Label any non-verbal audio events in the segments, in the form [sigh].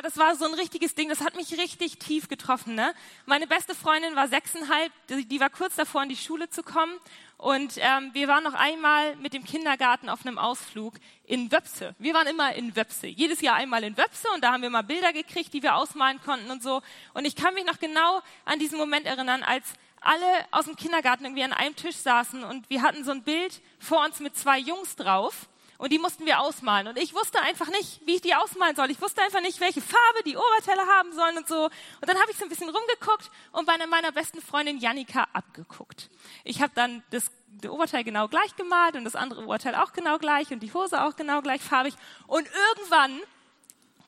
Aber das war so ein richtiges Ding, das hat mich richtig tief getroffen. Ne? Meine beste Freundin war sechseinhalb, die, war kurz davor, in die Schule zu kommen. Und ähm, wir waren noch einmal mit dem Kindergarten auf einem Ausflug in Wöpse. Wir waren immer in Wöpse. Jedes Jahr einmal in Wöpse und da haben wir mal Bilder gekriegt, die wir ausmalen konnten und so. Und ich kann mich noch genau an diesen Moment erinnern, als alle aus dem Kindergarten irgendwie an einem Tisch saßen und wir hatten so ein Bild vor uns mit zwei Jungs drauf und die mussten wir ausmalen. Und ich wusste einfach nicht, wie ich die ausmalen soll. Ich wusste einfach nicht, welche Farbe die Oberteile haben sollen und so. Und dann habe ich so ein bisschen rumgeguckt und bei meiner besten Freundin Janika abgeguckt. Ich habe dann das, Oberteil genau gleich gemalt und das andere Oberteil auch genau gleich und die Hose auch genau gleich farbig. Und irgendwann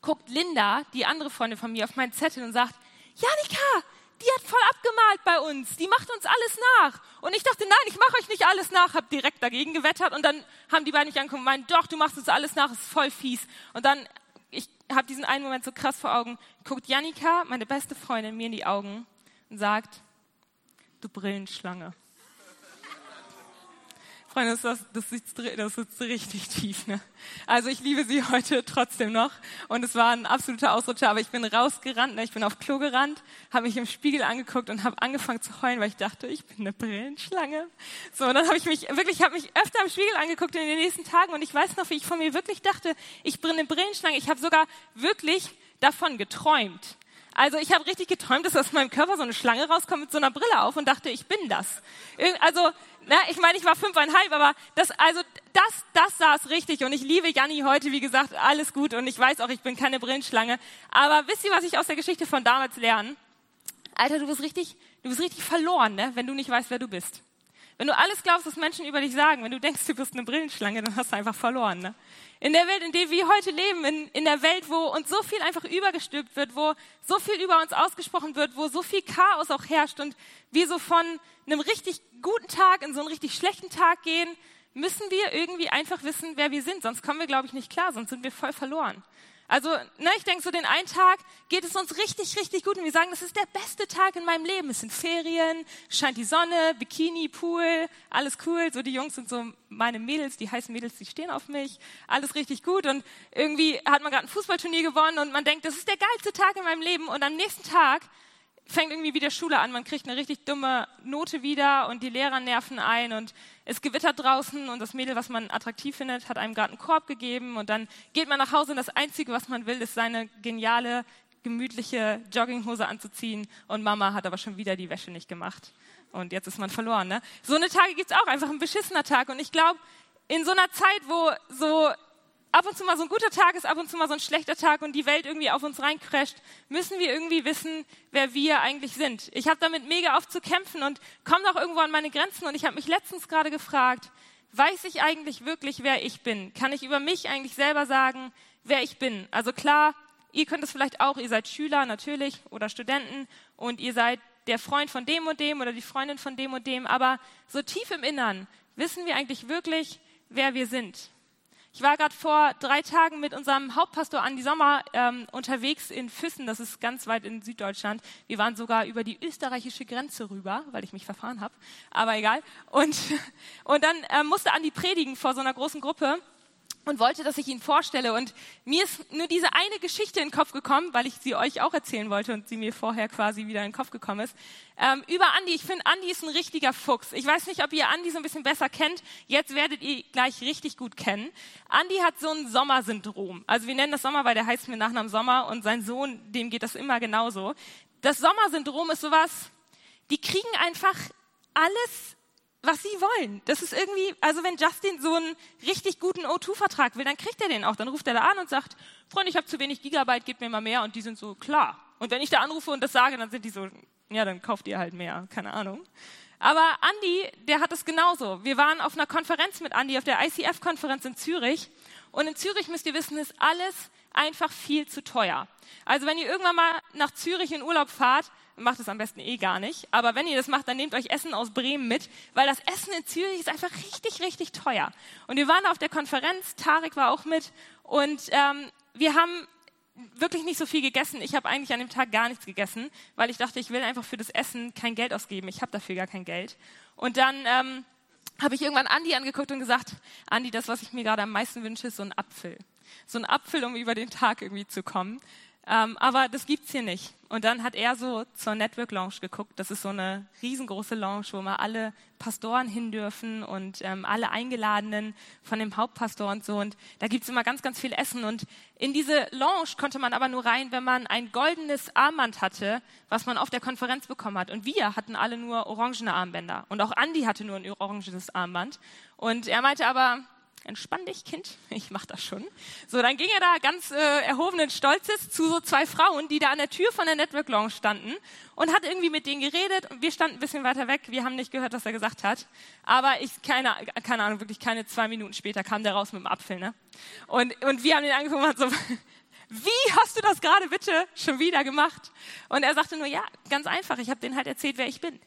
guckt Linda, die andere Freundin von mir, auf meinen Zettel und sagt, Janika, die hat voll abgemalt bei uns, die macht uns alles nach. Und ich dachte, nein, ich mache euch nicht alles nach, habe direkt dagegen gewettert und dann haben die beiden mich angeguckt und meinen, doch, du machst uns alles nach, ist voll fies. Und dann, ich habe diesen einen Moment so krass vor Augen, guckt Janika, meine beste Freundin, mir in die Augen und sagt, du Brillenschlange. Freunde, das, das, sitzt, das sitzt richtig tief. Ne? Also ich liebe sie [laughs] heute trotzdem noch und es war ein absoluter Ausrutscher, aber ich bin rausgerannt, ne? ich bin auf Klo gerannt, habe mich im Spiegel angeguckt und habe angefangen zu heulen, weil ich dachte, ich bin eine Brillenschlange. So, und dann habe ich mich wirklich, ich habe mich öfter im Spiegel angeguckt in den nächsten Tagen und ich weiß noch, wie ich von mir wirklich dachte, ich bin eine Brillenschlange. Ich habe sogar wirklich davon geträumt. Also ich habe richtig geträumt, dass aus meinem Körper so eine Schlange rauskommt mit so einer Brille auf und dachte, ich bin das. Also, na, ich meine, ich war fünfeinhalb, aber das, also das, das saß richtig. Und ich liebe Janni heute, wie gesagt, alles gut. Und ich weiß auch, ich bin keine Brillenschlange. Aber wisst ihr, was ich aus der Geschichte von damals lerne? Alter, du bist richtig, du bist richtig verloren, ne? wenn du nicht weißt, wer du bist. Wenn du alles glaubst, was Menschen über dich sagen, wenn du denkst, du bist eine Brillenschlange, dann hast du einfach verloren. Ne? In der Welt, in der wir heute leben, in, in der Welt, wo uns so viel einfach übergestülpt wird, wo so viel über uns ausgesprochen wird, wo so viel Chaos auch herrscht und wir so von einem richtig guten Tag in so einen richtig schlechten Tag gehen, müssen wir irgendwie einfach wissen, wer wir sind. Sonst kommen wir, glaube ich, nicht klar, sonst sind wir voll verloren. Also, ne, ich denke, so den einen Tag geht es uns richtig, richtig gut und wir sagen, das ist der beste Tag in meinem Leben. Es sind Ferien, scheint die Sonne, Bikini, Pool, alles cool. So die Jungs sind so meine Mädels, die heißen Mädels, die stehen auf mich. Alles richtig gut und irgendwie hat man gerade ein Fußballturnier gewonnen und man denkt, das ist der geilste Tag in meinem Leben und am nächsten Tag fängt irgendwie wieder Schule an, man kriegt eine richtig dumme Note wieder und die Lehrer nerven ein und es gewittert draußen und das Mädel, was man attraktiv findet, hat einem gerade einen Korb gegeben und dann geht man nach Hause und das Einzige, was man will, ist seine geniale, gemütliche Jogginghose anzuziehen und Mama hat aber schon wieder die Wäsche nicht gemacht und jetzt ist man verloren. Ne? So eine Tage gibt's auch, einfach ein beschissener Tag und ich glaube, in so einer Zeit, wo so ab und zu mal so ein guter Tag ist, ab und zu mal so ein schlechter Tag und die Welt irgendwie auf uns reincrasht, müssen wir irgendwie wissen, wer wir eigentlich sind. Ich habe damit mega oft zu kämpfen und komme auch irgendwo an meine Grenzen und ich habe mich letztens gerade gefragt, weiß ich eigentlich wirklich, wer ich bin? Kann ich über mich eigentlich selber sagen, wer ich bin? Also klar, ihr könnt es vielleicht auch, ihr seid Schüler natürlich oder Studenten und ihr seid der Freund von dem und dem oder die Freundin von dem und dem, aber so tief im Innern wissen wir eigentlich wirklich, wer wir sind. Ich war gerade vor drei Tagen mit unserem Hauptpastor Andi Sommer ähm, unterwegs in Füssen, das ist ganz weit in Süddeutschland. Wir waren sogar über die österreichische Grenze rüber, weil ich mich verfahren habe, aber egal. Und, [laughs] und dann ähm, musste Andi predigen vor so einer großen Gruppe und wollte, dass ich ihn vorstelle. Und mir ist nur diese eine Geschichte in den Kopf gekommen, weil ich sie euch auch erzählen wollte und sie mir vorher quasi wieder in den Kopf gekommen ist. Ähm, über Andi. Ich finde, Andi ist ein richtiger Fuchs. Ich weiß nicht, ob ihr Andi so ein bisschen besser kennt. Jetzt werdet ihr gleich richtig gut kennen. Andi hat so ein Sommersyndrom. Also wir nennen das Sommer, weil der heißt mir Nachnamen Sommer und sein Sohn, dem geht das immer genauso. Das Sommersyndrom ist sowas, die kriegen einfach alles was sie wollen. Das ist irgendwie, also wenn Justin so einen richtig guten O2-Vertrag will, dann kriegt er den auch. Dann ruft er da an und sagt, Freunde, ich habe zu wenig Gigabyte, gib mir mal mehr. Und die sind so, klar. Und wenn ich da anrufe und das sage, dann sind die so, ja, dann kauft ihr halt mehr, keine Ahnung. Aber Andy, der hat es genauso. Wir waren auf einer Konferenz mit Andy, auf der ICF-Konferenz in Zürich. Und in Zürich müsst ihr wissen, ist alles einfach viel zu teuer. Also wenn ihr irgendwann mal nach Zürich in Urlaub fahrt, macht es am besten eh gar nicht. Aber wenn ihr das macht, dann nehmt euch Essen aus Bremen mit, weil das Essen in Zürich ist einfach richtig, richtig teuer. Und wir waren auf der Konferenz, Tarek war auch mit und ähm, wir haben wirklich nicht so viel gegessen. Ich habe eigentlich an dem Tag gar nichts gegessen, weil ich dachte, ich will einfach für das Essen kein Geld ausgeben. Ich habe dafür gar kein Geld. Und dann ähm, habe ich irgendwann Andi angeguckt und gesagt, Andi, das, was ich mir gerade am meisten wünsche, ist so ein Apfel. So ein Apfel, um über den Tag irgendwie zu kommen. Ähm, aber das gibt's hier nicht. Und dann hat er so zur Network Lounge geguckt. Das ist so eine riesengroße Lounge, wo mal alle Pastoren hin dürfen und ähm, alle Eingeladenen von dem Hauptpastor und so. Und da gibt's immer ganz, ganz viel Essen. Und in diese Lounge konnte man aber nur rein, wenn man ein goldenes Armband hatte, was man auf der Konferenz bekommen hat. Und wir hatten alle nur orangene Armbänder. Und auch Andy hatte nur ein orangenes Armband. Und er meinte aber, entspann dich, Kind, [laughs] ich mach das schon. So, dann ging er da ganz äh, erhobenen Stolzes zu so zwei Frauen, die da an der Tür von der Network Lounge standen und hat irgendwie mit denen geredet wir standen ein bisschen weiter weg, wir haben nicht gehört, was er gesagt hat, aber ich, keine, keine Ahnung, wirklich keine zwei Minuten später kam der raus mit dem Apfel, ne? Und, und wir haben ihn angeguckt und so, [laughs] wie hast du das gerade bitte schon wieder gemacht? Und er sagte nur, ja, ganz einfach, ich habe denen halt erzählt, wer ich bin.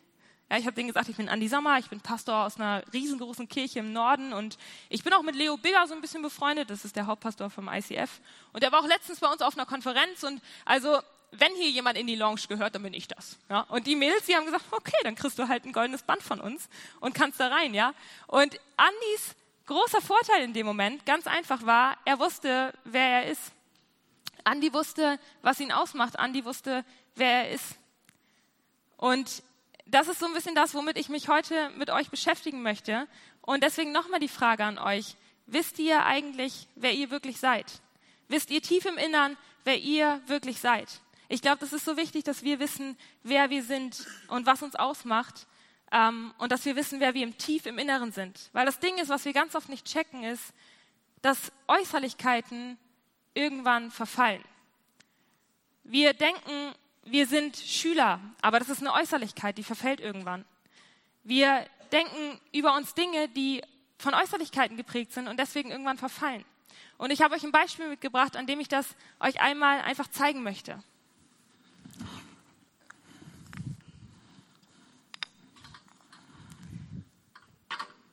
Ja, ich habe denen gesagt, ich bin Andi Sommer, ich bin Pastor aus einer riesengroßen Kirche im Norden und ich bin auch mit Leo Bigger so ein bisschen befreundet, das ist der Hauptpastor vom ICF. Und der war auch letztens bei uns auf einer Konferenz und also, wenn hier jemand in die Lounge gehört, dann bin ich das. Ja? Und die Mädels, die haben gesagt, okay, dann kriegst du halt ein goldenes Band von uns und kannst da rein, ja. Und Andis großer Vorteil in dem Moment, ganz einfach war, er wusste, wer er ist. Andi wusste, was ihn ausmacht. Andi wusste, wer er ist. Und das ist so ein bisschen das, womit ich mich heute mit euch beschäftigen möchte. Und deswegen nochmal die Frage an euch. Wisst ihr eigentlich, wer ihr wirklich seid? Wisst ihr tief im Innern, wer ihr wirklich seid? Ich glaube, das ist so wichtig, dass wir wissen, wer wir sind und was uns ausmacht. Ähm, und dass wir wissen, wer wir im tief im Inneren sind. Weil das Ding ist, was wir ganz oft nicht checken, ist, dass Äußerlichkeiten irgendwann verfallen. Wir denken, wir sind Schüler, aber das ist eine Äußerlichkeit, die verfällt irgendwann. Wir denken über uns Dinge, die von Äußerlichkeiten geprägt sind und deswegen irgendwann verfallen. Und ich habe euch ein Beispiel mitgebracht, an dem ich das euch einmal einfach zeigen möchte.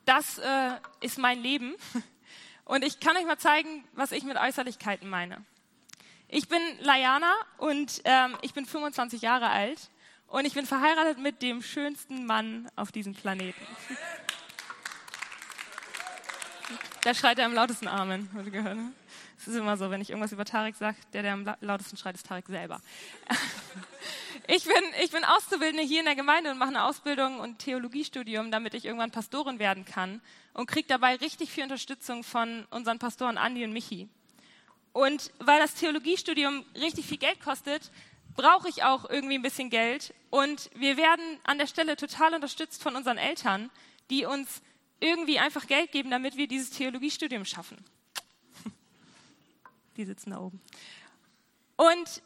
Das äh, ist mein Leben [laughs] und ich kann euch mal zeigen, was ich mit Äußerlichkeiten meine. Ich bin Layana und ähm, ich bin 25 Jahre alt und ich bin verheiratet mit dem schönsten Mann auf diesem Planeten. Der schreit er am lautesten Amen, wurde gehört. Es ist immer so, wenn ich irgendwas über Tarek sage, der, der am lautesten schreit, ist Tarek selber. [laughs] Ich bin, ich bin Auszubildende hier in der Gemeinde und mache eine Ausbildung und Theologiestudium, damit ich irgendwann Pastorin werden kann und kriege dabei richtig viel Unterstützung von unseren Pastoren Andi und Michi. Und weil das Theologiestudium richtig viel Geld kostet, brauche ich auch irgendwie ein bisschen Geld. Und wir werden an der Stelle total unterstützt von unseren Eltern, die uns irgendwie einfach Geld geben, damit wir dieses Theologiestudium schaffen. Die sitzen da oben. Und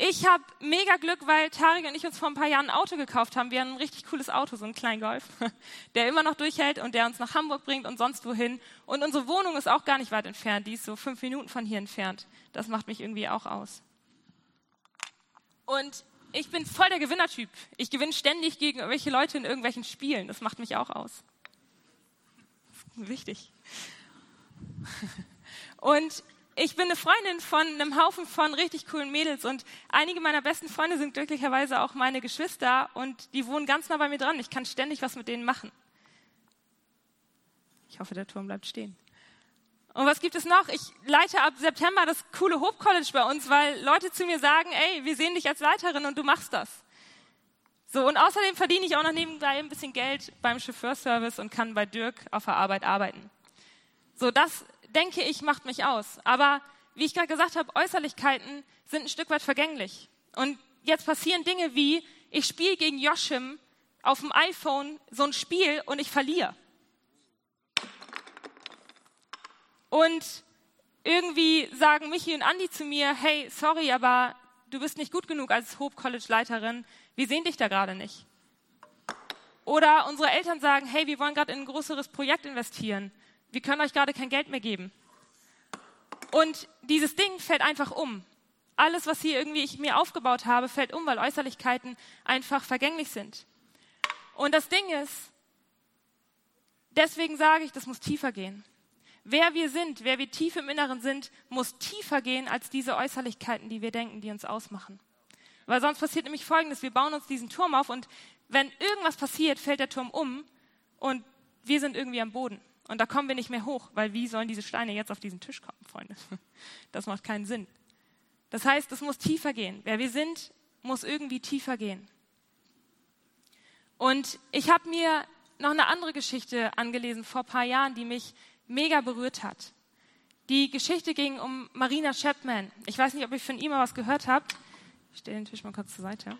ich habe mega Glück, weil Tarek und ich uns vor ein paar Jahren ein Auto gekauft haben. Wir haben ein richtig cooles Auto, so einen kleinen Golf, [laughs] der immer noch durchhält und der uns nach Hamburg bringt und sonst wohin. Und unsere Wohnung ist auch gar nicht weit entfernt. Die ist so fünf Minuten von hier entfernt. Das macht mich irgendwie auch aus. Und ich bin voll der Gewinnertyp. Ich gewinne ständig gegen irgendwelche Leute in irgendwelchen Spielen. Das macht mich auch aus. Wichtig. [laughs] Und ich bin eine Freundin von einem Haufen von richtig coolen Mädels und einige meiner besten Freunde sind glücklicherweise auch meine Geschwister und die wohnen ganz nah bei mir dran. Ich kann ständig was mit denen machen. Ich hoffe, der Turm bleibt stehen. Und was gibt es noch? Ich leite ab September das coole Hope College bei uns, weil Leute zu mir sagen, ey, wir sehen dich als Leiterin und du machst das. So, und außerdem verdiene ich auch noch nebenbei ein bisschen Geld beim Chauffeurservice und kann bei Dirk auf der Arbeit arbeiten. So, das denke ich, macht mich aus. Aber wie ich gerade gesagt habe, Äußerlichkeiten sind ein Stück weit vergänglich. Und jetzt passieren Dinge wie, ich spiele gegen Joshim auf dem iPhone so ein Spiel und ich verliere. Und irgendwie sagen Michi und Andi zu mir, hey, sorry, aber du bist nicht gut genug als Hope College Leiterin. Wir sehen dich da gerade nicht. Oder unsere Eltern sagen, hey, wir wollen gerade in ein größeres Projekt investieren wir können euch gerade kein Geld mehr geben. Und dieses Ding fällt einfach um. Alles, was hier irgendwie ich mir aufgebaut habe, fällt um, weil Äußerlichkeiten einfach vergänglich sind. Und das Ding ist, deswegen sage ich, das muss tiefer gehen. Wer wir sind, wer wir tief im Inneren sind, muss tiefer gehen als diese Äußerlichkeiten, die wir denken, die uns ausmachen. Weil sonst passiert nämlich Folgendes, wir bauen uns diesen Turm auf und wenn irgendwas passiert, fällt der Turm um und wir sind irgendwie am Boden. Und da kommen wir nicht mehr hoch, weil wie sollen diese Steine jetzt auf diesen Tisch kommen, Freunde? [laughs] Das macht keinen Sinn. Das heißt, es muss tiefer gehen. Wer wir sind, muss irgendwie tiefer gehen. Und ich habe mir noch eine andere Geschichte angelesen vor ein paar Jahren, die mich mega berührt hat. Die Geschichte ging um Marina Chapman. Ich weiß nicht, ob ihr von ihm mal was gehört habt. Ich stelle den Tisch mal kurz zur Seite.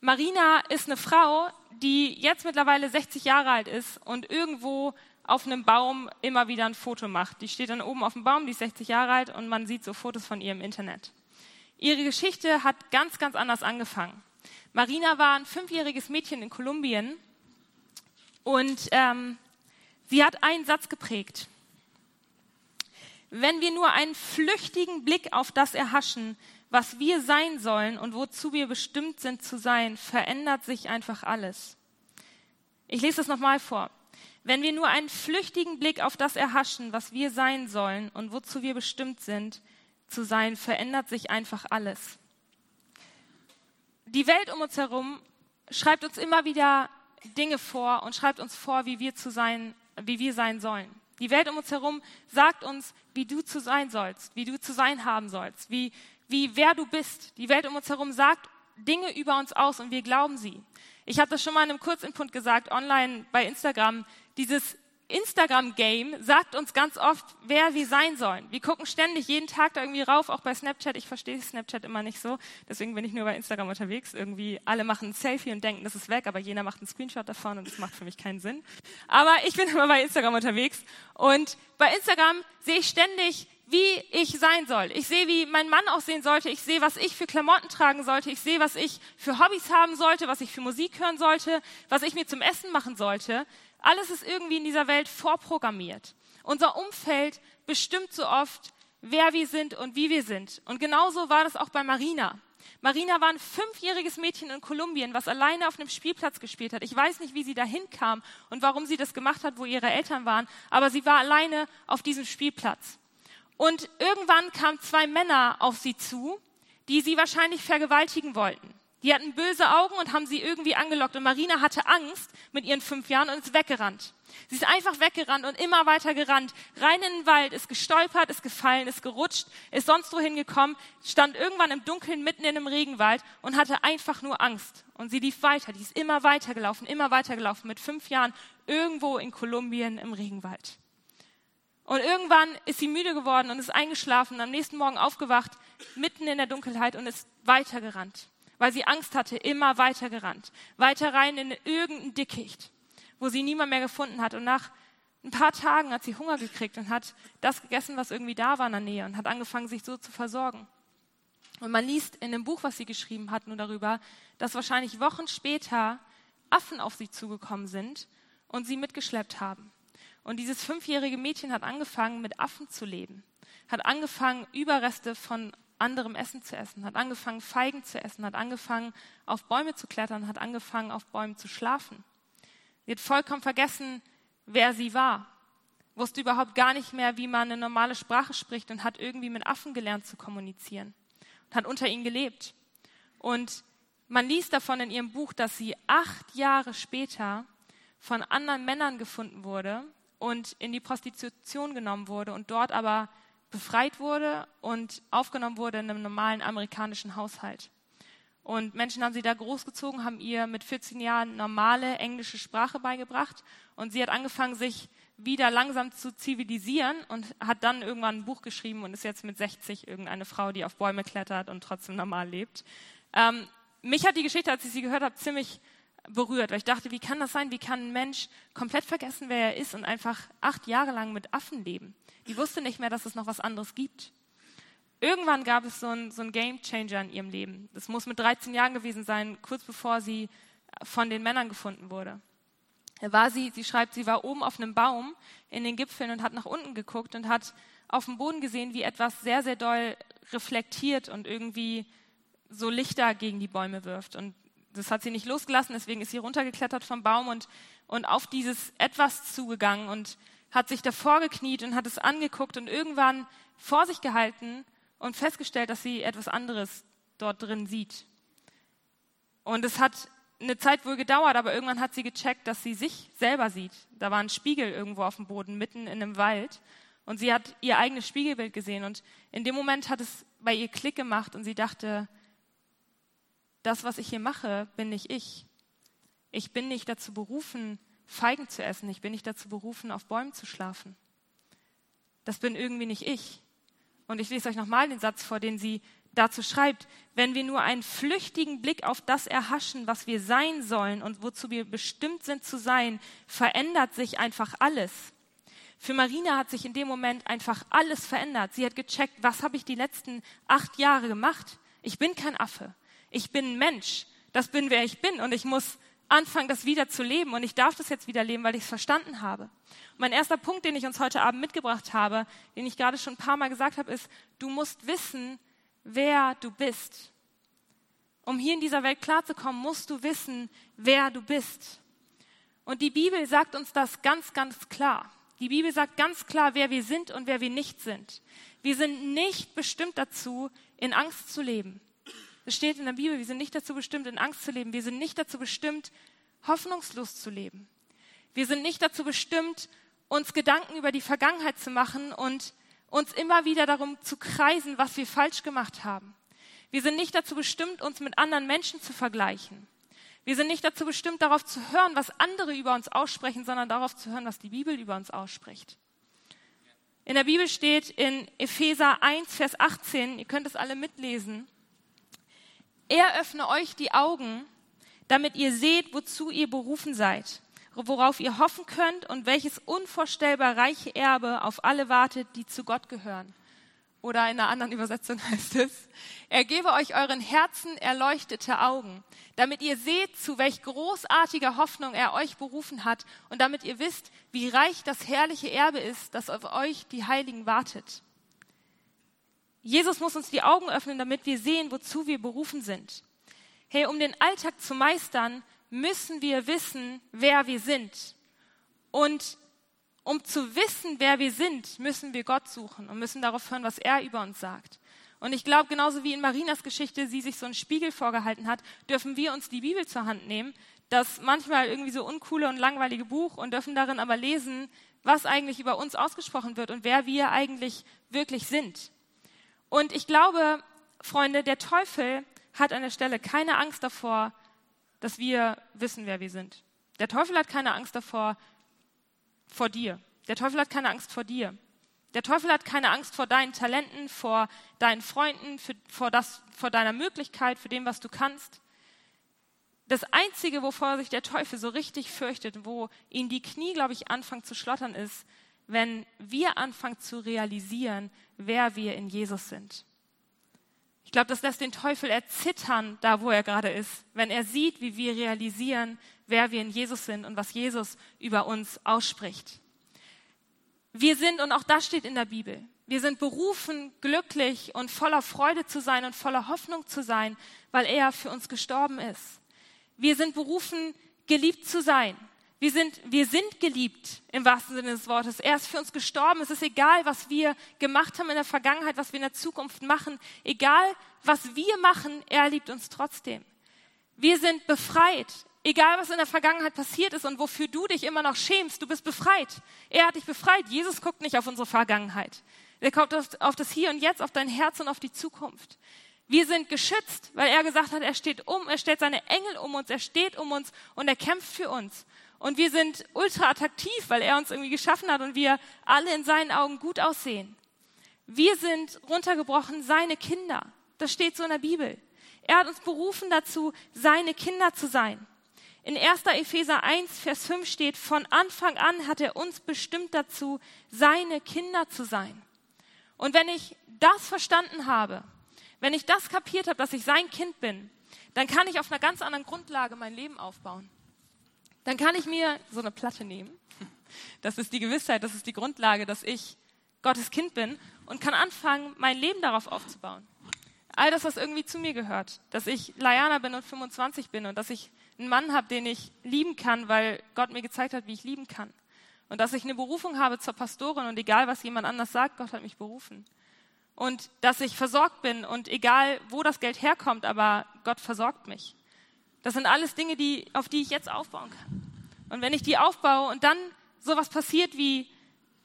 Marina ist eine Frau, die jetzt mittlerweile 60 Jahre alt ist und irgendwo auf einem Baum immer wieder ein Foto macht. Die steht dann oben auf dem Baum, die ist 60 Jahre alt und man sieht so Fotos von ihr im Internet. Ihre Geschichte hat ganz, ganz anders angefangen. Marina war ein fünfjähriges Mädchen in Kolumbien und ähm, sie hat einen Satz geprägt. Wenn wir nur einen flüchtigen Blick auf das erhaschen, was wir sein sollen und wozu wir bestimmt sind zu sein, verändert sich einfach alles. Ich lese es nochmal vor. Wenn wir nur einen flüchtigen Blick auf das erhaschen, was wir sein sollen und wozu wir bestimmt sind zu sein, verändert sich einfach alles. Die Welt um uns herum schreibt uns immer wieder Dinge vor und schreibt uns vor, wie wir zu sein, wie wir sein sollen. Die Welt um uns herum sagt uns, wie du zu sein sollst, wie du zu sein haben sollst, wie, wie wer du bist. Die Welt um uns herum sagt Dinge über uns aus und wir glauben sie. Ich habe das schon mal in einem Kurzinput gesagt, online bei Instagram dieses Instagram-Game sagt uns ganz oft, wer wir sein sollen. Wir gucken ständig jeden Tag da irgendwie rauf, auch bei Snapchat. Ich verstehe Snapchat immer nicht so. Deswegen bin ich nur bei Instagram unterwegs. Irgendwie alle machen ein Selfie und denken, das ist weg, aber jener macht einen Screenshot davon und das macht für mich keinen Sinn. Aber ich bin [laughs] immer bei Instagram unterwegs und bei Instagram sehe ich ständig wie ich sein soll. Ich sehe, wie mein Mann aussehen sollte. Ich sehe, was ich für Klamotten tragen sollte. Ich sehe, was ich für Hobbys haben sollte, was ich für Musik hören sollte, was ich mir zum Essen machen sollte. Alles ist irgendwie in dieser Welt vorprogrammiert. Unser Umfeld bestimmt so oft, wer wir sind und wie wir sind. Und genauso war das auch bei Marina. Marina war ein fünfjähriges Mädchen in Kolumbien, was alleine auf einem Spielplatz gespielt hat. Ich weiß nicht, wie sie dahin kam und warum sie das gemacht hat, wo ihre Eltern waren, aber sie war alleine auf diesem Spielplatz. Und irgendwann kamen zwei Männer auf sie zu, die sie wahrscheinlich vergewaltigen wollten. Die hatten böse Augen und haben sie irgendwie angelockt. Und Marina hatte Angst mit ihren fünf Jahren und ist weggerannt. Sie ist einfach weggerannt und immer weiter gerannt. Rein in den Wald, ist gestolpert, ist gefallen, ist gerutscht, ist sonst wohin gekommen, stand irgendwann im Dunkeln mitten in einem Regenwald und hatte einfach nur Angst. Und sie lief weiter. Die ist immer weiter gelaufen, immer weiter gelaufen. Mit fünf Jahren irgendwo in Kolumbien im Regenwald. Und irgendwann ist sie müde geworden und ist eingeschlafen und am nächsten Morgen aufgewacht, mitten in der Dunkelheit und ist weitergerannt, weil sie Angst hatte, immer weiter gerannt, weiter rein in irgendein Dickicht, wo sie niemand mehr gefunden hat. Und nach ein paar Tagen hat sie Hunger gekriegt und hat das gegessen, was irgendwie da war in der Nähe und hat angefangen, sich so zu versorgen. Und man liest in dem Buch, was sie geschrieben hat, nur darüber, dass wahrscheinlich Wochen später Affen auf sie zugekommen sind und sie mitgeschleppt haben. Und dieses fünfjährige Mädchen hat angefangen, mit Affen zu leben, hat angefangen, Überreste von anderem Essen zu essen, hat angefangen, Feigen zu essen, hat angefangen, auf Bäume zu klettern, hat angefangen, auf Bäumen zu schlafen. Sie hat vollkommen vergessen, wer sie war, wusste überhaupt gar nicht mehr, wie man eine normale Sprache spricht und hat irgendwie mit Affen gelernt zu kommunizieren. Und hat unter ihnen gelebt. Und man liest davon in ihrem Buch, dass sie acht Jahre später von anderen Männern gefunden wurde, und in die Prostitution genommen wurde und dort aber befreit wurde und aufgenommen wurde in einem normalen amerikanischen Haushalt. Und Menschen haben sie da großgezogen, haben ihr mit 14 Jahren normale englische Sprache beigebracht und sie hat angefangen, sich wieder langsam zu zivilisieren und hat dann irgendwann ein Buch geschrieben und ist jetzt mit 60 irgendeine Frau, die auf Bäume klettert und trotzdem normal lebt. Ähm, mich hat die Geschichte, als ich sie gehört habe, ziemlich berührt, weil ich dachte, wie kann das sein? Wie kann ein Mensch komplett vergessen, wer er ist und einfach acht Jahre lang mit Affen leben? Die wusste nicht mehr, dass es noch was anderes gibt. Irgendwann gab es so einen so Game Changer in ihrem Leben. Das muss mit 13 Jahren gewesen sein, kurz bevor sie von den Männern gefunden wurde. Da war sie, sie schreibt, sie war oben auf einem Baum in den Gipfeln und hat nach unten geguckt und hat auf dem Boden gesehen, wie etwas sehr, sehr doll reflektiert und irgendwie so Lichter gegen die Bäume wirft. Und das hat sie nicht losgelassen, deswegen ist sie runtergeklettert vom Baum und, und auf dieses etwas zugegangen und hat sich davor gekniet und hat es angeguckt und irgendwann vor sich gehalten und festgestellt, dass sie etwas anderes dort drin sieht. Und es hat eine Zeit wohl gedauert, aber irgendwann hat sie gecheckt, dass sie sich selber sieht. Da war ein Spiegel irgendwo auf dem Boden, mitten in einem Wald. Und sie hat ihr eigenes Spiegelbild gesehen. Und in dem Moment hat es bei ihr Klick gemacht und sie dachte, das, was ich hier mache, bin nicht ich. Ich bin nicht dazu berufen, Feigen zu essen. Ich bin nicht dazu berufen, auf Bäumen zu schlafen. Das bin irgendwie nicht ich. Und ich lese euch nochmal den Satz vor, den sie dazu schreibt, wenn wir nur einen flüchtigen Blick auf das erhaschen, was wir sein sollen und wozu wir bestimmt sind zu sein, verändert sich einfach alles. Für Marina hat sich in dem Moment einfach alles verändert. Sie hat gecheckt, was habe ich die letzten acht Jahre gemacht? Ich bin kein Affe. Ich bin ein Mensch. Das bin, wer ich bin. Und ich muss anfangen, das wieder zu leben. Und ich darf das jetzt wieder leben, weil ich es verstanden habe. Und mein erster Punkt, den ich uns heute Abend mitgebracht habe, den ich gerade schon ein paar Mal gesagt habe, ist, du musst wissen, wer du bist. Um hier in dieser Welt klarzukommen, musst du wissen, wer du bist. Und die Bibel sagt uns das ganz, ganz klar. Die Bibel sagt ganz klar, wer wir sind und wer wir nicht sind. Wir sind nicht bestimmt dazu, in Angst zu leben. Es steht in der Bibel, wir sind nicht dazu bestimmt, in Angst zu leben. Wir sind nicht dazu bestimmt, hoffnungslos zu leben. Wir sind nicht dazu bestimmt, uns Gedanken über die Vergangenheit zu machen und uns immer wieder darum zu kreisen, was wir falsch gemacht haben. Wir sind nicht dazu bestimmt, uns mit anderen Menschen zu vergleichen. Wir sind nicht dazu bestimmt, darauf zu hören, was andere über uns aussprechen, sondern darauf zu hören, was die Bibel über uns ausspricht. In der Bibel steht in Epheser 1, Vers 18, ihr könnt es alle mitlesen, er öffne euch die Augen, damit ihr seht, wozu ihr berufen seid, worauf ihr hoffen könnt und welches unvorstellbar reiche Erbe auf alle wartet, die zu Gott gehören. Oder in einer anderen Übersetzung [laughs] heißt es, er gebe euch euren Herzen erleuchtete Augen, damit ihr seht, zu welch großartiger Hoffnung er euch berufen hat und damit ihr wisst, wie reich das herrliche Erbe ist, das auf euch die Heiligen wartet. Jesus muss uns die Augen öffnen, damit wir sehen, wozu wir berufen sind. Hey, um den Alltag zu meistern, müssen wir wissen, wer wir sind. Und um zu wissen, wer wir sind, müssen wir Gott suchen und müssen darauf hören, was er über uns sagt. Und ich glaube, genauso wie in Marinas Geschichte sie sich so einen Spiegel vorgehalten hat, dürfen wir uns die Bibel zur Hand nehmen, das manchmal irgendwie so uncoole und langweilige Buch und dürfen darin aber lesen, was eigentlich über uns ausgesprochen wird und wer wir eigentlich wirklich sind. Und ich glaube, Freunde, der Teufel hat an der Stelle keine Angst davor, dass wir wissen, wer wir sind. Der Teufel hat keine Angst davor, vor dir. Der Teufel hat keine Angst vor dir. Der Teufel hat keine Angst vor deinen Talenten, vor deinen Freunden, für, vor, das, vor deiner Möglichkeit, für dem, was du kannst. Das Einzige, wovor sich der Teufel so richtig fürchtet, wo ihn die Knie, glaube ich, anfangen zu schlottern, ist, wenn wir anfangen zu realisieren, wer wir in Jesus sind. Ich glaube, das lässt den Teufel erzittern, da wo er gerade ist, wenn er sieht, wie wir realisieren, wer wir in Jesus sind und was Jesus über uns ausspricht. Wir sind, und auch das steht in der Bibel, wir sind berufen, glücklich und voller Freude zu sein und voller Hoffnung zu sein, weil er für uns gestorben ist. Wir sind berufen, geliebt zu sein. Wir sind, wir sind geliebt im wahrsten Sinne des Wortes. Er ist für uns gestorben. Es ist egal, was wir gemacht haben in der Vergangenheit, was wir in der Zukunft machen. Egal, was wir machen, er liebt uns trotzdem. Wir sind befreit. Egal, was in der Vergangenheit passiert ist und wofür du dich immer noch schämst, du bist befreit. Er hat dich befreit. Jesus guckt nicht auf unsere Vergangenheit. Er guckt auf das Hier und Jetzt, auf dein Herz und auf die Zukunft. Wir sind geschützt, weil er gesagt hat, er steht um, er stellt seine Engel um uns, er steht um uns und er kämpft für uns. Und wir sind ultra attraktiv, weil er uns irgendwie geschaffen hat und wir alle in seinen Augen gut aussehen. Wir sind runtergebrochen seine Kinder. Das steht so in der Bibel. Er hat uns berufen dazu, seine Kinder zu sein. In 1. Epheser 1, Vers 5 steht, von Anfang an hat er uns bestimmt dazu, seine Kinder zu sein. Und wenn ich das verstanden habe, wenn ich das kapiert habe, dass ich sein Kind bin, dann kann ich auf einer ganz anderen Grundlage mein Leben aufbauen dann kann ich mir so eine Platte nehmen. Das ist die Gewissheit, das ist die Grundlage, dass ich Gottes Kind bin und kann anfangen, mein Leben darauf aufzubauen. All das, was irgendwie zu mir gehört, dass ich Layana bin und 25 bin und dass ich einen Mann habe, den ich lieben kann, weil Gott mir gezeigt hat, wie ich lieben kann. Und dass ich eine Berufung habe zur Pastorin und egal, was jemand anders sagt, Gott hat mich berufen. Und dass ich versorgt bin und egal, wo das Geld herkommt, aber Gott versorgt mich. Das sind alles Dinge, die, auf die ich jetzt aufbauen kann. Und wenn ich die aufbaue und dann sowas passiert wie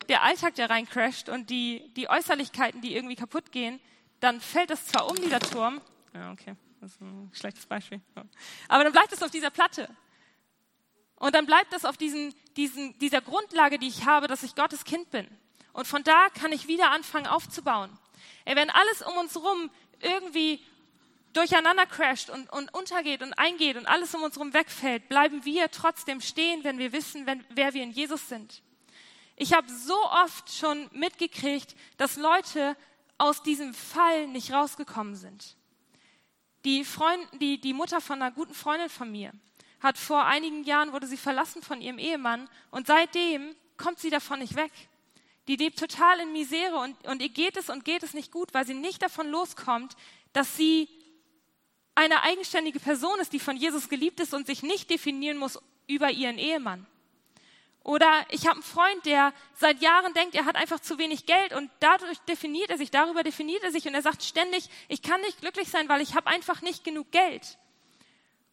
der Alltag, der reincrasht und die, die Äußerlichkeiten, die irgendwie kaputt gehen, dann fällt das zwar um, dieser Turm. Ja, okay, das ist ein schlechtes Beispiel. Aber dann bleibt es auf dieser Platte. Und dann bleibt es auf diesen, diesen, dieser Grundlage, die ich habe, dass ich Gottes Kind bin. Und von da kann ich wieder anfangen aufzubauen. Ey, wenn alles um uns herum irgendwie durcheinander crasht und, und untergeht und eingeht und alles um uns herum wegfällt, bleiben wir trotzdem stehen, wenn wir wissen, wenn, wer wir in Jesus sind. Ich habe so oft schon mitgekriegt, dass Leute aus diesem Fall nicht rausgekommen sind. Die, Freund, die, die Mutter von einer guten Freundin von mir hat vor einigen Jahren, wurde sie verlassen von ihrem Ehemann und seitdem kommt sie davon nicht weg. Die lebt total in Misere und, und ihr geht es und geht es nicht gut, weil sie nicht davon loskommt, dass sie eine eigenständige Person ist, die von Jesus geliebt ist und sich nicht definieren muss über ihren Ehemann. Oder ich habe einen Freund, der seit Jahren denkt, er hat einfach zu wenig Geld und dadurch definiert er sich, darüber definiert er sich und er sagt ständig, ich kann nicht glücklich sein, weil ich habe einfach nicht genug Geld.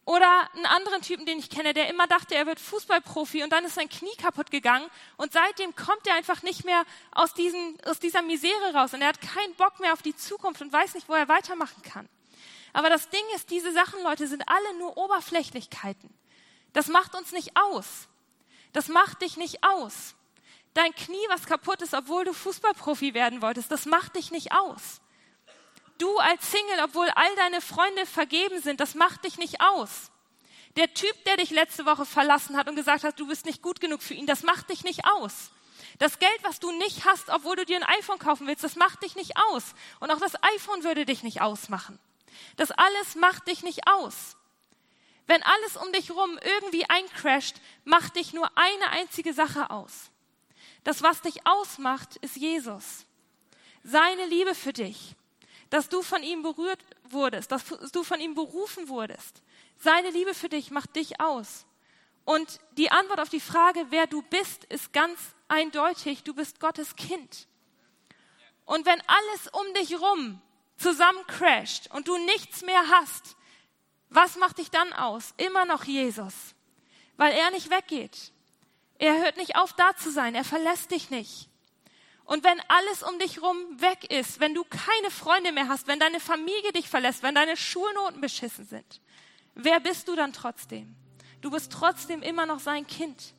Oder einen anderen Typen, den ich kenne, der immer dachte, er wird Fußballprofi und dann ist sein Knie kaputt gegangen und seitdem kommt er einfach nicht mehr aus, diesen, aus dieser Misere raus und er hat keinen Bock mehr auf die Zukunft und weiß nicht, wo er weitermachen kann. Aber das Ding ist, diese Sachen, Leute, sind alle nur Oberflächlichkeiten. Das macht uns nicht aus. Das macht dich nicht aus. Dein Knie, was kaputt ist, obwohl du Fußballprofi werden wolltest, das macht dich nicht aus. Du als Single, obwohl all deine Freunde vergeben sind, das macht dich nicht aus. Der Typ, der dich letzte Woche verlassen hat und gesagt hat, du bist nicht gut genug für ihn, das macht dich nicht aus. Das Geld, was du nicht hast, obwohl du dir ein iPhone kaufen willst, das macht dich nicht aus. Und auch das iPhone würde dich nicht ausmachen. Das alles macht dich nicht aus. Wenn alles um dich rum irgendwie eincrasht, macht dich nur eine einzige Sache aus. Das, was dich ausmacht, ist Jesus. Seine Liebe für dich. Dass du von ihm berührt wurdest, dass du von ihm berufen wurdest. Seine Liebe für dich macht dich aus. Und die Antwort auf die Frage, wer du bist, ist ganz eindeutig. Du bist Gottes Kind. Und wenn alles um dich rum zusammencrasht und du nichts mehr hast, was macht dich dann aus? Immer noch Jesus, weil er nicht weggeht. Er hört nicht auf, da zu sein. Er verlässt dich nicht. Und wenn alles um dich rum weg ist, wenn du keine Freunde mehr hast, wenn deine Familie dich verlässt, wenn deine Schulnoten beschissen sind, wer bist du dann trotzdem? Du bist trotzdem immer noch sein Kind.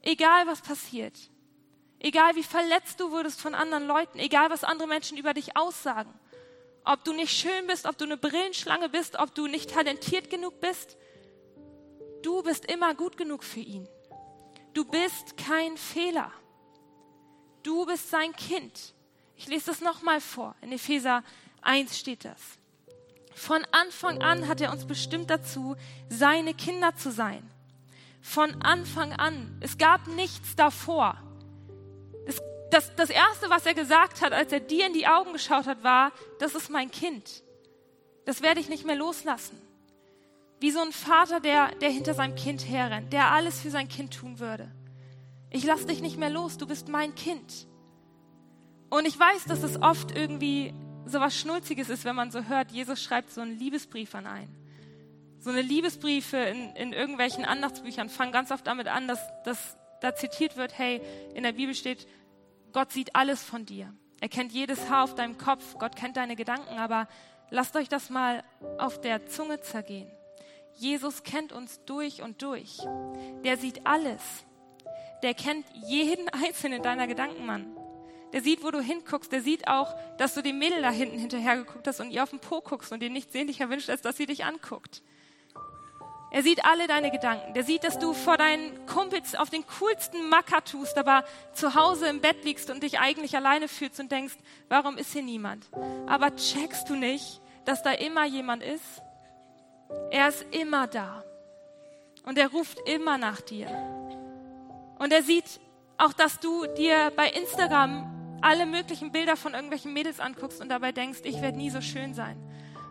Egal was passiert. Egal wie verletzt du wurdest von anderen Leuten. Egal was andere Menschen über dich aussagen ob du nicht schön bist, ob du eine Brillenschlange bist, ob du nicht talentiert genug bist. Du bist immer gut genug für ihn. Du bist kein Fehler. Du bist sein Kind. Ich lese das nochmal vor. In Epheser 1 steht das. Von Anfang an hat er uns bestimmt dazu, seine Kinder zu sein. Von Anfang an. Es gab nichts davor. Das, das Erste, was er gesagt hat, als er dir in die Augen geschaut hat, war, das ist mein Kind. Das werde ich nicht mehr loslassen. Wie so ein Vater, der, der hinter seinem Kind herrennt, der alles für sein Kind tun würde. Ich lasse dich nicht mehr los, du bist mein Kind. Und ich weiß, dass es oft irgendwie so was Schnulziges ist, wenn man so hört, Jesus schreibt so einen Liebesbrief an einen. So eine Liebesbriefe in, in irgendwelchen Andachtsbüchern fangen ganz oft damit an, dass, dass da zitiert wird, hey, in der Bibel steht, Gott sieht alles von dir. Er kennt jedes Haar auf deinem Kopf. Gott kennt deine Gedanken, aber lasst euch das mal auf der Zunge zergehen. Jesus kennt uns durch und durch. Der sieht alles. Der kennt jeden [laughs] einzelnen deiner Gedanken, Mann. Der sieht, wo du hinguckst. Der sieht auch, dass du dem Mädel da hinten hinterher geguckt hast und ihr auf den Po guckst und dir nichts sehnlicher wünscht, als dass sie dich anguckt. Er sieht alle deine Gedanken. Der sieht, dass du vor deinen Kumpels auf den coolsten Macker tust, aber zu Hause im Bett liegst und dich eigentlich alleine fühlst und denkst, warum ist hier niemand? Aber checkst du nicht, dass da immer jemand ist? Er ist immer da. Und er ruft immer nach dir. Und er sieht auch, dass du dir bei Instagram alle möglichen Bilder von irgendwelchen Mädels anguckst und dabei denkst, ich werde nie so schön sein.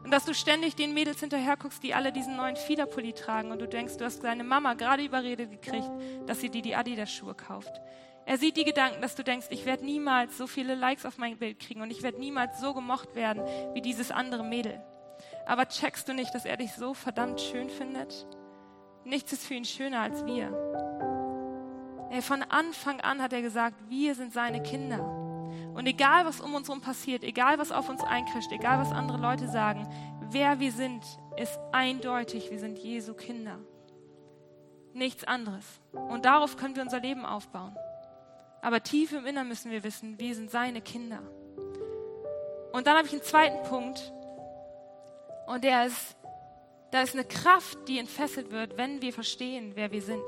Und dass du ständig den Mädels hinterher guckst, die alle diesen neuen Fiederpulli tragen und du denkst, du hast deine Mama gerade überredet gekriegt, dass sie dir die Adidas-Schuhe kauft. Er sieht die Gedanken, dass du denkst, ich werde niemals so viele Likes auf mein Bild kriegen und ich werde niemals so gemocht werden wie dieses andere Mädel. Aber checkst du nicht, dass er dich so verdammt schön findet? Nichts ist für ihn schöner als wir. Von Anfang an hat er gesagt, wir sind seine Kinder. Und egal, was um uns herum passiert, egal, was auf uns einkrischt, egal, was andere Leute sagen, wer wir sind, ist eindeutig, wir sind Jesu Kinder. Nichts anderes. Und darauf können wir unser Leben aufbauen. Aber tief im Innern müssen wir wissen, wir sind seine Kinder. Und dann habe ich einen zweiten Punkt. Und der ist, da ist eine Kraft, die entfesselt wird, wenn wir verstehen, wer wir sind.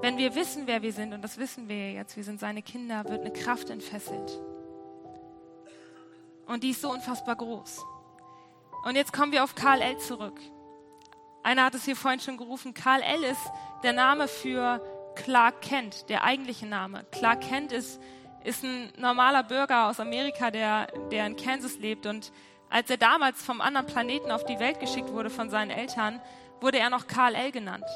Wenn wir wissen, wer wir sind, und das wissen wir jetzt, wir sind seine Kinder, wird eine Kraft entfesselt. Und die ist so unfassbar groß. Und jetzt kommen wir auf Karl L. zurück. Einer hat es hier vorhin schon gerufen. Karl L. ist der Name für Clark Kent, der eigentliche Name. Clark Kent ist, ist ein normaler Bürger aus Amerika, der, der in Kansas lebt. Und als er damals vom anderen Planeten auf die Welt geschickt wurde von seinen Eltern, wurde er noch Karl L. genannt.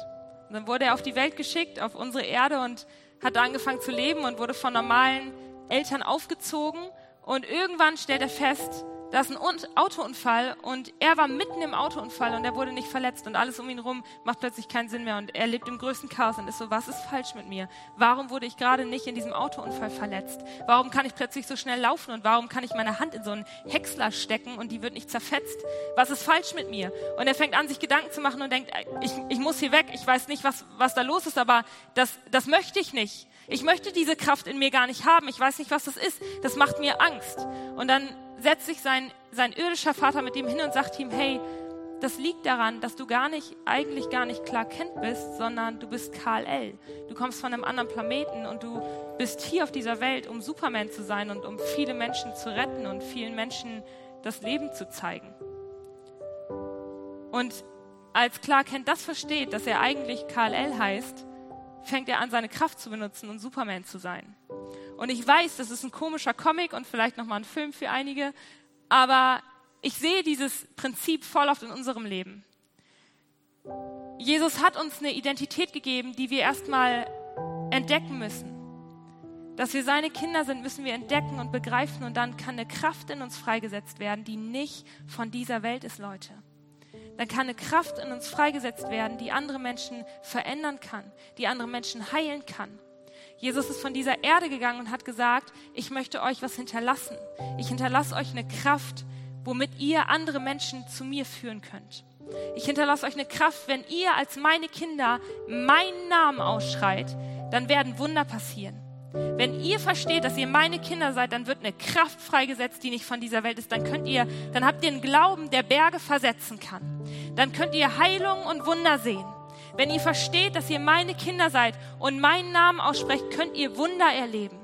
Und dann wurde er auf die Welt geschickt, auf unsere Erde und hat angefangen zu leben und wurde von normalen Eltern aufgezogen. Und irgendwann stellt er fest, da ist ein Autounfall und er war mitten im Autounfall und er wurde nicht verletzt und alles um ihn herum macht plötzlich keinen Sinn mehr und er lebt im größten Chaos und ist so, was ist falsch mit mir? Warum wurde ich gerade nicht in diesem Autounfall verletzt? Warum kann ich plötzlich so schnell laufen und warum kann ich meine Hand in so einen Häcksler stecken und die wird nicht zerfetzt? Was ist falsch mit mir? Und er fängt an, sich Gedanken zu machen und denkt, ich, ich muss hier weg, ich weiß nicht, was, was da los ist, aber das, das möchte ich nicht. Ich möchte diese Kraft in mir gar nicht haben. Ich weiß nicht, was das ist. Das macht mir Angst. Und dann setzt sich sein, sein irdischer Vater mit ihm hin und sagt ihm, hey, das liegt daran, dass du gar nicht, eigentlich gar nicht klar kennt bist, sondern du bist Karl L. Du kommst von einem anderen Planeten und du bist hier auf dieser Welt, um Superman zu sein und um viele Menschen zu retten und vielen Menschen das Leben zu zeigen. Und als Clark Kent das versteht, dass er eigentlich Karl L heißt, fängt er an, seine Kraft zu benutzen und Superman zu sein. Und ich weiß, das ist ein komischer Comic und vielleicht nochmal ein Film für einige, aber ich sehe dieses Prinzip voll oft in unserem Leben. Jesus hat uns eine Identität gegeben, die wir erstmal entdecken müssen. Dass wir seine Kinder sind, müssen wir entdecken und begreifen und dann kann eine Kraft in uns freigesetzt werden, die nicht von dieser Welt ist, Leute. Dann kann eine Kraft in uns freigesetzt werden, die andere Menschen verändern kann, die andere Menschen heilen kann. Jesus ist von dieser Erde gegangen und hat gesagt, ich möchte euch was hinterlassen. Ich hinterlasse euch eine Kraft, womit ihr andere Menschen zu mir führen könnt. Ich hinterlasse euch eine Kraft, wenn ihr als meine Kinder meinen Namen ausschreit, dann werden Wunder passieren. Wenn ihr versteht, dass ihr meine Kinder seid, dann wird eine Kraft freigesetzt, die nicht von dieser Welt ist. Dann könnt ihr, dann habt ihr einen Glauben, der Berge versetzen kann. Dann könnt ihr Heilung und Wunder sehen. Wenn ihr versteht, dass ihr meine Kinder seid und meinen Namen aussprecht, könnt ihr Wunder erleben.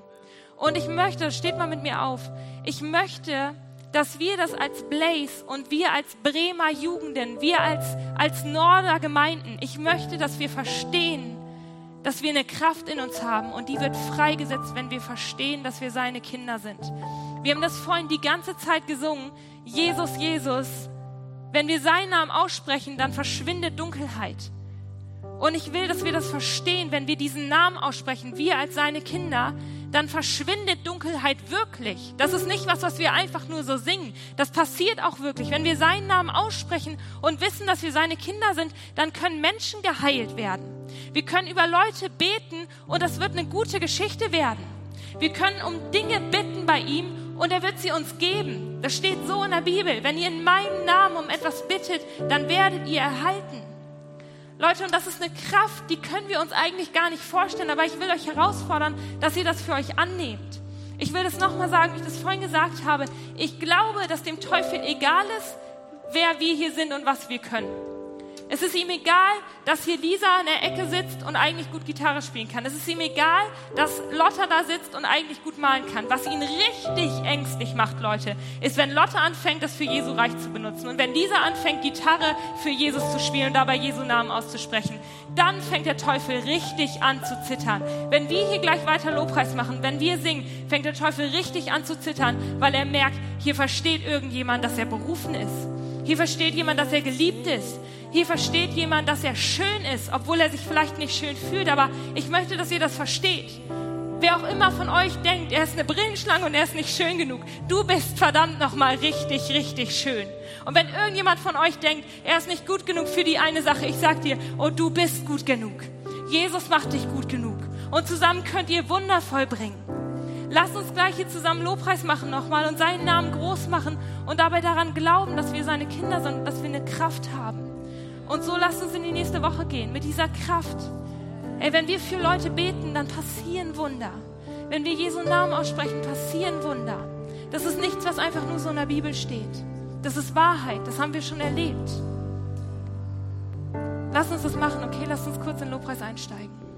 Und ich möchte, steht mal mit mir auf, ich möchte, dass wir das als Blaze und wir als Bremer Jugenden, wir als, als Norder Gemeinden, ich möchte, dass wir verstehen, dass wir eine Kraft in uns haben und die wird freigesetzt, wenn wir verstehen, dass wir seine Kinder sind. Wir haben das vorhin die ganze Zeit gesungen, Jesus, Jesus. Wenn wir seinen Namen aussprechen, dann verschwindet Dunkelheit. Und ich will, dass wir das verstehen, wenn wir diesen Namen aussprechen, wir als seine Kinder, dann verschwindet Dunkelheit wirklich. Das ist nicht was, was wir einfach nur so singen. Das passiert auch wirklich. Wenn wir seinen Namen aussprechen und wissen, dass wir seine Kinder sind, dann können Menschen geheilt werden. Wir können über Leute beten und das wird eine gute Geschichte werden. Wir können um Dinge bitten bei ihm und er wird sie uns geben. Das steht so in der Bibel. Wenn ihr in meinem Namen um etwas bittet, dann werdet ihr erhalten. Leute, und das ist eine Kraft, die können wir uns eigentlich gar nicht vorstellen, aber ich will euch herausfordern, dass ihr das für euch annehmt. Ich will das nochmal sagen, wie ich das vorhin gesagt habe. Ich glaube, dass dem Teufel egal ist, wer wir hier sind und was wir können. Es ist ihm egal, dass hier Lisa in der Ecke sitzt und eigentlich gut Gitarre spielen kann. Es ist ihm egal, dass Lotta da sitzt und eigentlich gut malen kann. Was ihn richtig ängstlich macht, Leute, ist, wenn Lotta anfängt, das für Jesu Reich zu benutzen. Und wenn Lisa anfängt, Gitarre für Jesus zu spielen und dabei Jesu Namen auszusprechen, dann fängt der Teufel richtig an zu zittern. Wenn wir hier gleich weiter Lobpreis machen, wenn wir singen, fängt der Teufel richtig an zu zittern, weil er merkt, hier versteht irgendjemand, dass er berufen ist. Hier versteht jemand, dass er geliebt ist. Hier versteht jemand, dass er schön ist, obwohl er sich vielleicht nicht schön fühlt. Aber ich möchte, dass ihr das versteht. Wer auch immer von euch denkt, er ist eine Brillenschlange und er ist nicht schön genug, du bist verdammt nochmal richtig, richtig schön. Und wenn irgendjemand von euch denkt, er ist nicht gut genug für die eine Sache, ich sag dir, oh, du bist gut genug. Jesus macht dich gut genug. Und zusammen könnt ihr Wunder vollbringen. Lasst uns gleich hier zusammen Lobpreis machen nochmal und seinen Namen groß machen und dabei daran glauben, dass wir seine Kinder sind, dass wir eine Kraft haben. Und so lasst uns in die nächste Woche gehen mit dieser Kraft. Ey, wenn wir für Leute beten, dann passieren Wunder. Wenn wir Jesu Namen aussprechen, passieren Wunder. Das ist nichts, was einfach nur so in der Bibel steht. Das ist Wahrheit, das haben wir schon erlebt. Lass uns das machen, okay? Lass uns kurz in Lobpreis einsteigen.